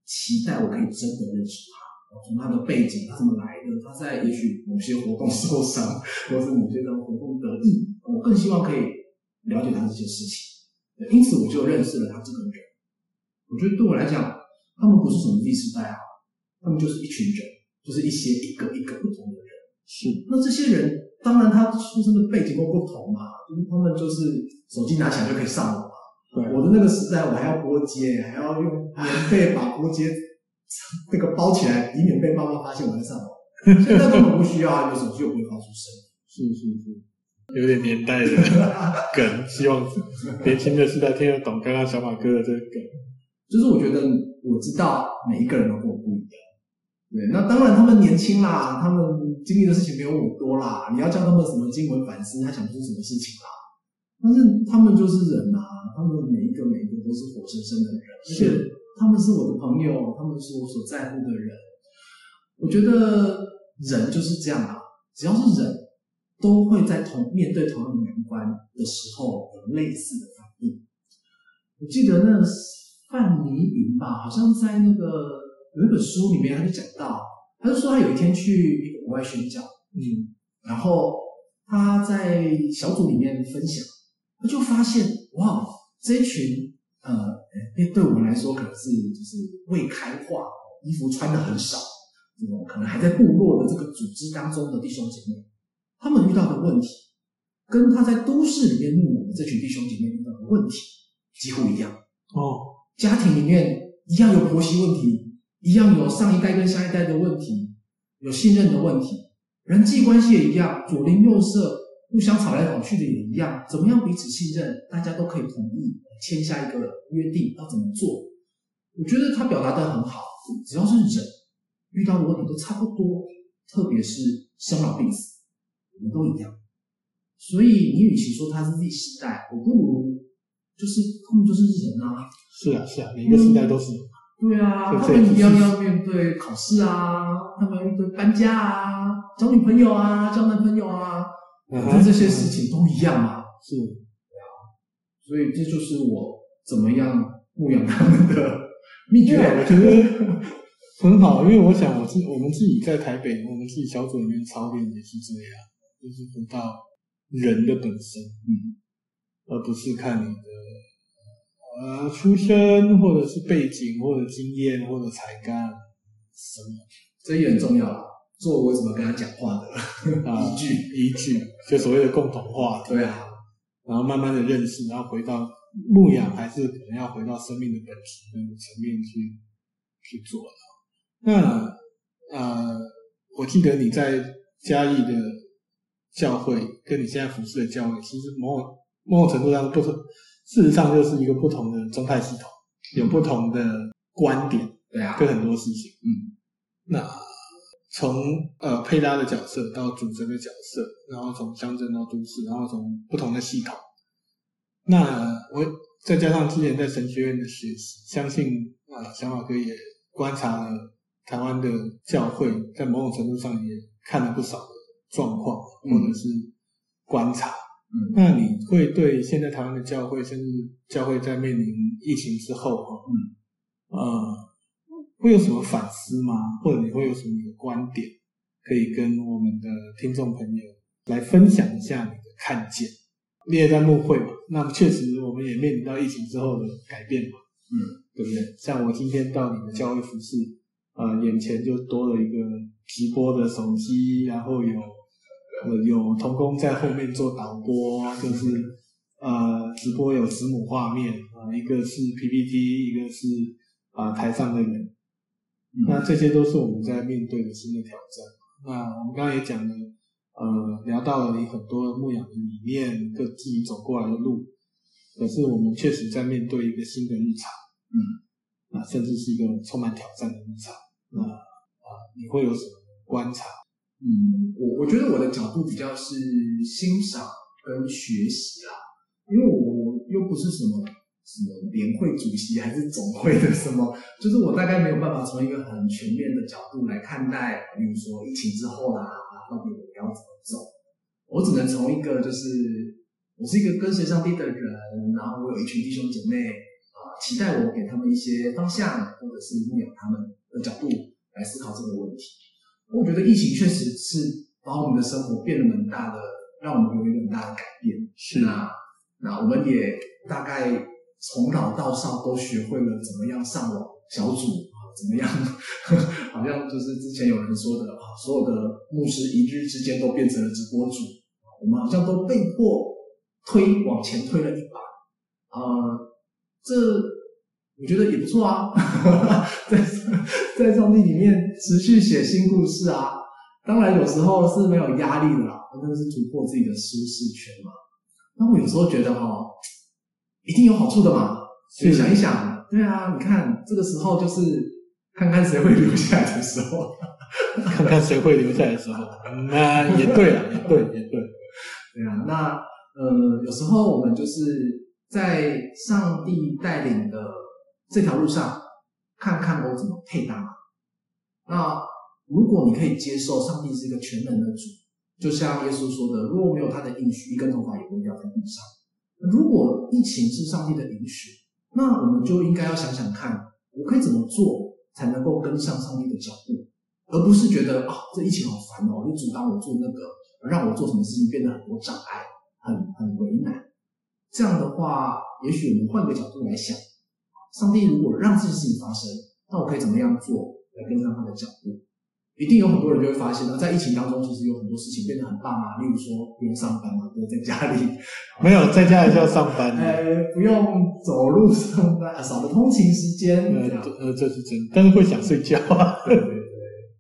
期待我可以真的认识他，从他的背景，他怎么来的，他在也许某些活动受伤，或是某些的活动得意，我更希望可以了解他这些事情。因此我就认识了他这个人。我觉得对我来讲，他们不是什么第四代啊，他们就是一群人。就是一些一个一个不同的人，是。那这些人，当然他出生的背景都不同嘛，就是他们就是手机拿起来就可以上网嘛。对。我的那个时代，我还要拨接，还要用棉被把拨接 那个包起来，以免被妈妈发现我在上网。现在根本不需要啊，有手机又不会发出声音。是是是，有点年代的 梗，希望年轻的时代听得懂刚刚小马哥的这个梗。就是我觉得我知道每一个人都跟我不一样。对，那当然他们年轻啦，他们经历的事情没有我多啦。你要叫他们什么经文反思，他想不出什么事情啦。但是他们就是人啊，他们每一个每一个都是活生生的人，而且他们是我的朋友，他们是我所在乎的人。我觉得人就是这样啊，只要是人，都会在同面对同样的难关的时候有类似的反应。我记得那范尼云吧，好像在那个。有一本书里面，他就讲到，他就说他有一天去一个国外宣教，嗯，然后他在小组里面分享，他就发现，哇，这一群呃，对对我们来说可能是就是未开化，衣服穿的很少，这种可能还在部落的这个组织当中的弟兄姐妹，他们遇到的问题，跟他在都市里面牧养的这群弟兄姐妹遇到的问题几乎一样哦，家庭里面一样有婆媳问题。一样有上一代跟下一代的问题，有信任的问题，人际关系也一样，左邻右舍互相吵来吵去的也一样，怎么样彼此信任，大家都可以同意签下一个约定，要怎么做？我觉得他表达的很好，只要是人遇到的问题都差不多，特别是生老病死，我们都一样。所以你与其说他是第十代，我不如就是他们就是人啊。是啊，是啊，每个时代都是。嗯对啊，他们一样要面对考试啊，他们要面对搬家啊，找女朋友啊，交男朋友啊，反正这些事情都一样嘛。是，对啊，所以这就是我怎么样牧养他们的秘诀。我觉得很好，因为我想我自我们自己在台北，我们自己小组里面操练也是这样，就是回到人的本身，嗯，而不是看你的。呃，出身或者是背景，或者经验，或者才干什么，这也很重要啊。做我怎么跟他讲话的啊，依据依据，就所谓的共同话题。对啊，然后慢慢的认识，然后回到牧养，还是可能要回到生命的本质的层面去去做的。那呃，我记得你在嘉义的教会，跟你现在服侍的教会，其实某种某种程度上不同。事实上，就是一个不同的宗派系统，有不同的观点，对啊，跟很多事情，嗯，那从呃配搭的角色到主神的角色，然后从乡镇到都市，然后从不同的系统，那我再加上之前在神学院的学习，相信啊、呃，小马哥也观察了台湾的教会，在某种程度上也看了不少的状况，或者是观察。嗯，那你会对现在台湾的教会，甚至教会在面临疫情之后，哈，嗯，呃，会有什么反思吗？或者你会有什么观点，可以跟我们的听众朋友来分享一下你的看见？你也在幕会嘛？那么确实，我们也面临到疫情之后的改变嘛？嗯，对不对？像我今天到你的教会服饰，啊、呃，眼前就多了一个直播的手机，然后有呃有童工在后面做导播，就是呃直播有子母画面啊、呃，一个是 PPT，一个是啊、呃、台上的人，嗯、那这些都是我们在面对的新的挑战。那我们刚刚也讲了，呃，聊到了你很多牧养的理念，各自己走过来的路。可是我们确实在面对一个新的日常，嗯，那甚至是一个充满挑战的日常。那啊，你会有什么观察？嗯，我我觉得我的角度比较是欣赏跟学习啦，因为我又不是什么。什么联会主席还是总会的什么？就是我大概没有办法从一个很全面的角度来看待，比如说疫情之后啦，到底我们要怎么走？我只能从一个就是我是一个跟随上帝的人，然后我有一群弟兄姐妹啊，期待我给他们一些方向，或者是牧养他们的角度来思考这个问题。我觉得疫情确实是把我们的生活变得蛮大的，让我们有一个很大的改变。是啊，那我们也大概。从老到少都学会了怎么样上网小组啊，怎么样？好像就是之前有人说的啊，所有的牧师一日之间都变成了直播主，我们好像都被迫推往前推了一把啊、这我觉得也不错啊，在在上帝里面持续写新故事啊。当然有时候是没有压力的啦，那是突破自己的舒适圈嘛。那我有时候觉得哈。一定有好处的嘛，所以想一想，对啊，你看这个时候就是 看看谁会留下来的时候，看看谁会留下来的时候，那也对啊，也对，也对，对啊，那呃，有时候我们就是在上帝带领的这条路上，看看我怎么配搭嘛。那如果你可以接受上帝是一个全能的主，就像耶稣说的，如果没有他的应许，一根头发也不会掉在地上。如果疫情是上帝的允许，那我们就应该要想想看，我可以怎么做才能够跟上上帝的脚步，而不是觉得啊，这疫情好烦哦，就阻挡我做那个，让我做什么事情变得很多障碍，很很为难。这样的话，也许我们换个角度来想，上帝如果让这件事情发生，那我可以怎么样做来跟上他的脚步？一定有很多人就会发现呢，在疫情当中，其实有很多事情变得很棒啊，例如说不用上班嘛，对，在家里没有在家里就要上班，呃，不用走路上班，少了通勤时间，呃，呃，这是真的，但是会想睡觉啊，对对对，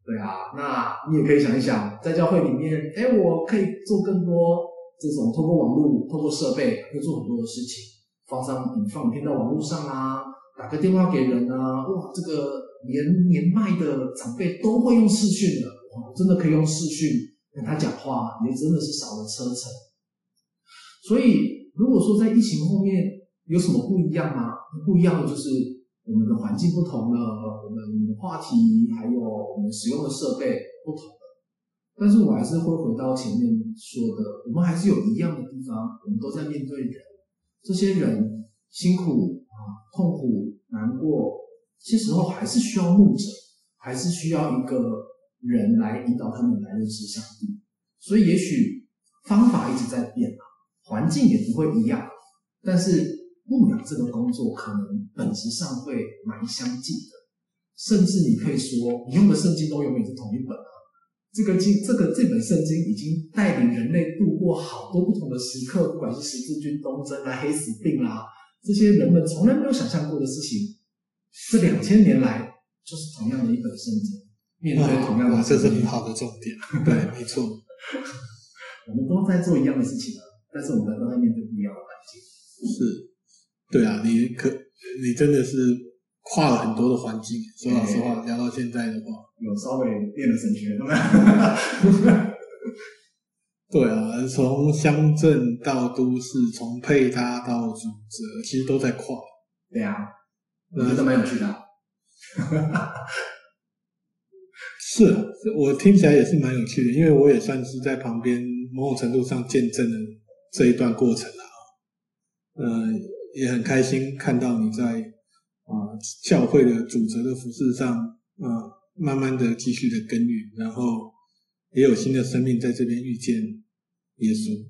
对啊，那你也可以想一想，在教会里面，哎，我可以做更多这种透过网络、透过设备，可以做很多的事情，放上放影片到网络上啊，打个电话给人啊，哇，这个。连年迈的长辈都会用视讯了，真的可以用视讯跟他讲话，也真的是少了车程。所以，如果说在疫情后面有什么不一样吗？不一样的就是我们的环境不同了，我们话题还有我们使用的设备不同了。但是我还是会回到前面说的，我们还是有一样的地方，我们都在面对人，这些人辛苦啊，痛苦、难过。这些时候还是需要牧者，还是需要一个人来引导他们来认识上帝。所以也许方法一直在变啊，环境也不会一样，但是牧养这个工作可能本质上会蛮相近的。甚至你可以说，你用的圣经都永远是同一本啊。这个经，这个这本圣经已经带领人类度过好多不同的时刻，不管是十字军东征啊、黑死病啊，这些人们从来没有想象过的事情。这两千年来，就是同样的一本圣经，面对同样的，啊，这是很好的重点。对，没错，我们都在做一样的事情啊，但是我们都在面对不一样的环境。是，对啊，你可，你真的是跨了很多的环境。说老实话，聊到现在的话，有稍微变了神学，对吧？对啊，从乡镇到都市，从配搭到主责，其实都在跨。对啊。我觉得蛮有趣的，啊，是，我听起来也是蛮有趣的，因为我也算是在旁边某种程度上见证了这一段过程了啊，呃，也很开心看到你在啊、呃、教会的主责的服饰上啊、呃，慢慢的继续的耕耘，然后也有新的生命在这边遇见耶稣，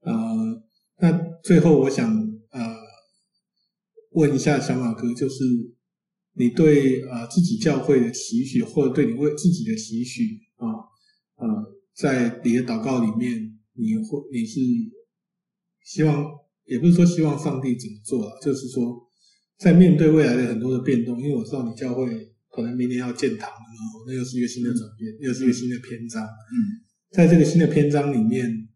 啊、呃，那最后我想。问一下小马哥，就是你对呃自己教会的期许，或者对你为自己的期许啊，呃，在你的祷告里面，你会你是希望，也不是说希望上帝怎么做啊，就是说。在面对未来的很多的变动，因为我知道你教会可能明年要建堂，然后那又是一个新的转变，嗯、又是一个新的篇章。嗯，在这个新的篇章里面，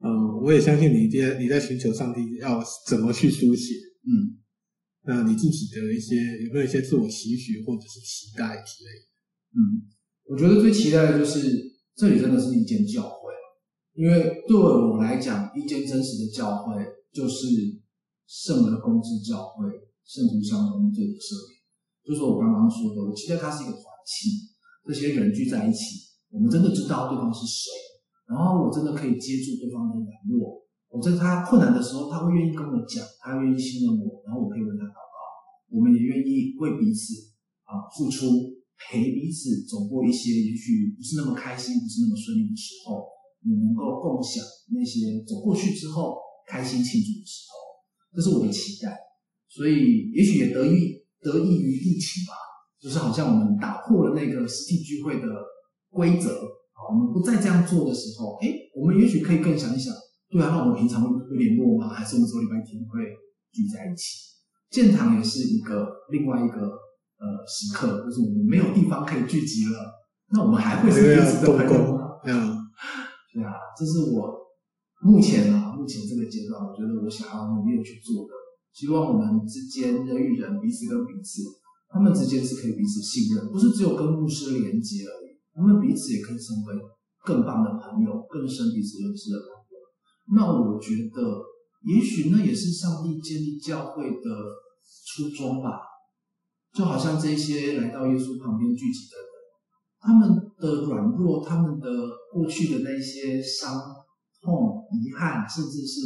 呃，我也相信你在你在寻求上帝要怎么去书写。嗯，那你自己的一些有没有一些自我期许或者是期待之类的？嗯，我觉得最期待的就是这里真的是一间教会，因为对我来讲，一间真实的教会就是。圣而公之教会，圣徒相通，罪得赦免，就是我刚刚说的。我期待它是一个团契，这些人聚在一起，我们真的知道对方是谁，然后我真的可以接住对方的软弱。我在他困难的时候，他会愿意跟我讲，他愿意信任我，然后我可以为他祷告。我们也愿意为彼此啊付出，陪彼此走过一些也许不是那么开心、不是那么顺利的时候，你能够共享那些走过去之后开心庆祝的时候。这是我的期待，所以也许也得益得益于疫情吧，就是好像我们打破了那个实体聚会的规则啊，我们不再这样做的时候，哎，我们也许可以更想一想，对啊，那我们平常会会联络吗？还是我们说礼拜天会聚在一起？建堂也是一个另外一个呃时刻，就是我们没有地方可以聚集了，那我们还会是彼此的朋友吗？嗯，对啊，这是我。目前啊，目前这个阶段，我觉得我想要努力去做的，希望我们之间人与人彼此跟彼此，他们之间是可以彼此信任，不是只有跟牧师连接而已，他们彼此也可以成为更棒的朋友，更深彼此认识的朋友。那我觉得，也许那也是上帝建立教会的初衷吧。就好像这些来到耶稣旁边聚集的人，他们的软弱，他们的过去的那些伤。痛、遗憾，甚至是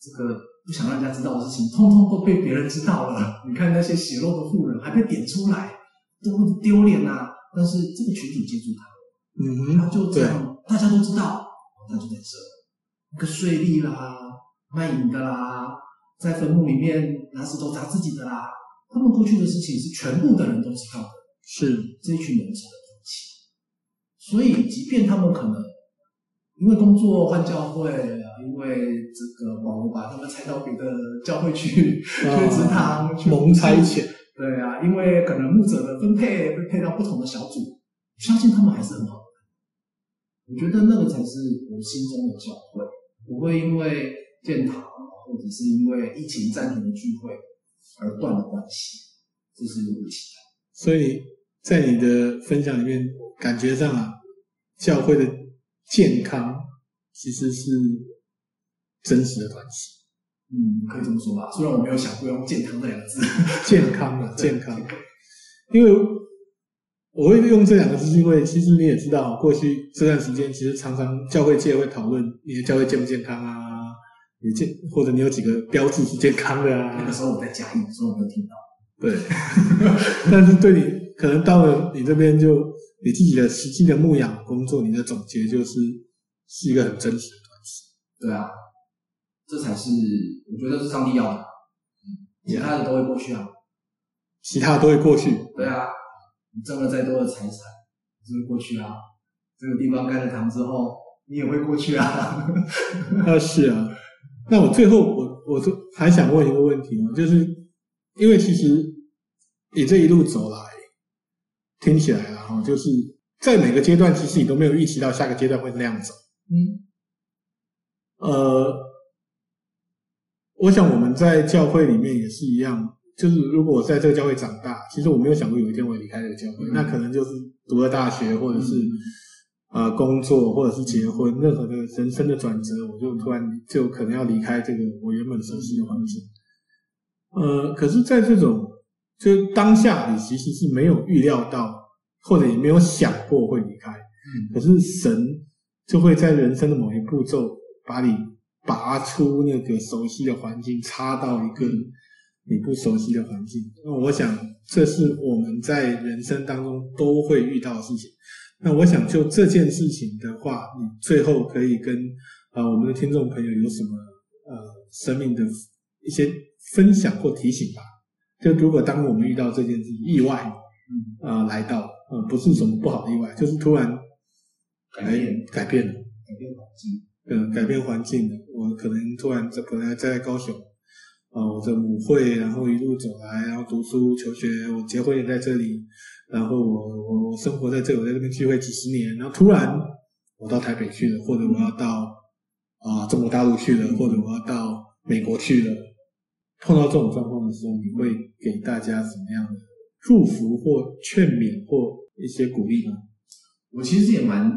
这个不想让人家知道的事情，通通都被别人知道了。你看那些血肉的妇人还被点出来，多么丢脸啊！但是这个群体接住他，嗯，他就这样，大家都知道，他就在这，那个税吏啦、卖淫的啦，在坟墓里面拿石头砸自己的啦，他们过去的事情是全部的人都知道的，是这一群人值得同情。所以，即便他们可能。因为工作换教会，因为这个保罗把他们拆到别的教会去，去职堂蒙差遣。对啊，因为可能牧者的分配会配到不同的小组，相信他们还是很好的。我觉得那个才是我心中的教会，不会因为建堂或者是因为疫情暂停的聚会而断了关系，这是我的期待。所以在你的分享里面，感觉上啊，教会的。健康其实是真实的关系，嗯，可以这么说吧。虽然我没有想过用“健康”这两个字，健康啊 健康，因为我会用这两个字，是因为其实你也知道，过去这段时间其实常常教会界会讨论你的教会健不健康啊，你健或者你有几个标志是健康的啊。那个时候我在嘉义，所以我没有听到。对，但是对你可能到了你这边就。你自己的实际的牧养工作，你的总结就是是一个很真实的东西。对啊，这才是我觉得是上帝要的。嗯，其他的都会过去啊，其他的都会过去。对啊，你挣了再多的财产，就会过去啊。这个地方盖了堂之后，你也会过去啊。啊，是啊。那我最后我我就还想问一个问题啊，就是因为其实你这一路走来。听起来啊，哈，就是在每个阶段，其实你都没有预期到下个阶段会那样走。嗯，呃，我想我们在教会里面也是一样，就是如果我在这个教会长大，其实我没有想过有一天我会离开这个教会，嗯、那可能就是读了大学，或者是啊、工作，或者是结婚，任何的人生的转折，我就突然就可能要离开这个我原本熟悉的环境。呃，可是，在这种就当下，你其实是没有预料到，或者也没有想过会离开。嗯，可是神就会在人生的某一步骤，把你拔出那个熟悉的环境，插到一个你不熟悉的环境。那我想，这是我们在人生当中都会遇到的事情。那我想，就这件事情的话，你最后可以跟啊、呃、我们的听众朋友有什么呃生命的一些分享或提醒吧。就如果当我们遇到这件事意外，嗯啊、呃、来到，呃不是什么不好的意外，就是突然改变改变了，改变环境，嗯改变环境的。我可能突然在本来在高雄，啊、呃、我的母会，然后一路走来，然后读书求学，我结婚也在这里，然后我我我生活在这里，我在这边聚会几十年，然后突然我到台北去了，或者我要到啊、呃、中国大陆去了，或者我要到美国去了。碰到这种状况的时候，你会给大家什么样的祝福或劝勉或一些鼓励呢？我其实也蛮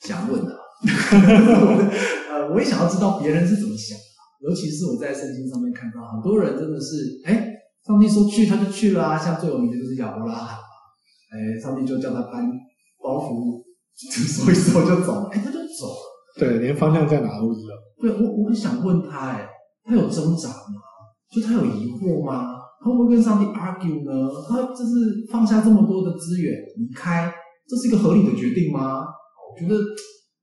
想问的，呃，我也想要知道别人是怎么想的，尤其是我在圣经上面看到很多人真的是，哎，上帝说去他就去了啊，像最有名的就是亚伯拉罕，哎，上帝就叫他搬包袱，收一收就走了，哎，他就走了，对，连方向在哪都不知道。对，我我很想问他，哎，他有挣扎吗？就他有疑惑吗？他会不会跟上帝 argue 呢？他就是放下这么多的资源离开，这是一个合理的决定吗？我觉得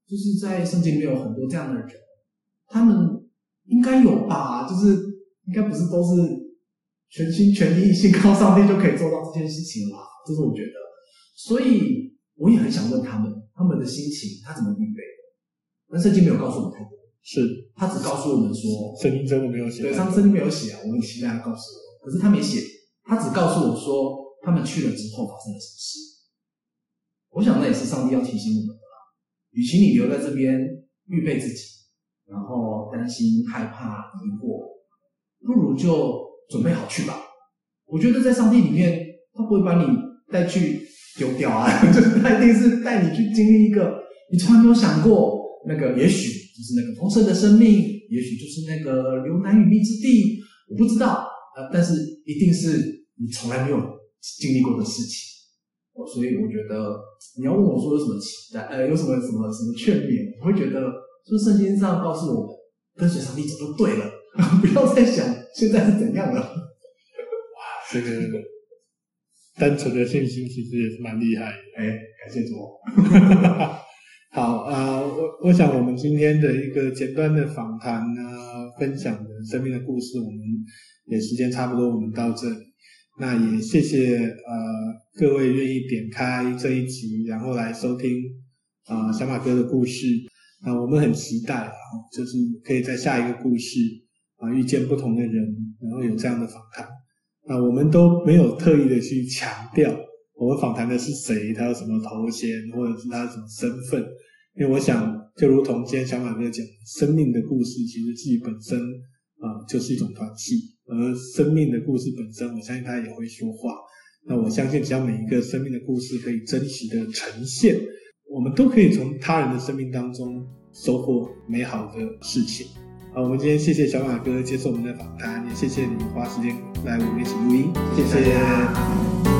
就是在圣经里面有很多这样的人，他们应该有吧？就是应该不是都是全心全意信靠上帝就可以做到这件事情吧？这是我觉得。所以我也很想问他们，他们的心情他怎么预备的？但圣经没有告诉我们太多。是，他只告诉我们说，圣经真的没有写。对，他们圣经没有写啊，我们期待他告诉我。可是他没写，他只告诉我说，他们去了之后发生了什么事。我想那也是上帝要提醒我们的啦。与其你留在这边预备自己，然后担心、害怕、疑惑，不如就准备好去吧。我觉得在上帝里面，他不会把你带去丢掉啊，就是他一定是带你去经历一个你从来没有想过。那个也许就是那个丰盛的生命，也许就是那个流奶与蜜之地，我不知道，呃，但是一定是你从来没有经历过的事情，哦，所以我觉得你要问我说有什么期待，呃，有什么什么什么劝勉，我会觉得就是圣经上告诉我们，跟随上帝走就对了，不要再想现在是怎样了。哇，这个单纯的信心其实也是蛮厉害的，哎，感谢主。好啊，我、呃、我想我们今天的一个简单的访谈啊，分享的生命的故事，我们也时间差不多，我们到这里。那也谢谢呃各位愿意点开这一集，然后来收听啊、呃、小马哥的故事。那、我们很期待啊，就是可以在下一个故事啊、遇见不同的人，然后有这样的访谈。那、我们都没有特意的去强调我们访谈的是谁，他有什么头衔，或者是他什么身份。因为我想，就如同今天小马哥讲，生命的故事其实自己本身啊、就是一种团契，而生命的故事本身，我相信他也会说话。那我相信，只要每一个生命的故事可以真实的呈现，我们都可以从他人的生命当中收获美好的事情。好，我们今天谢谢小马哥接受我们的访谈，也谢谢你花时间来我们一起录音，谢谢。谢谢。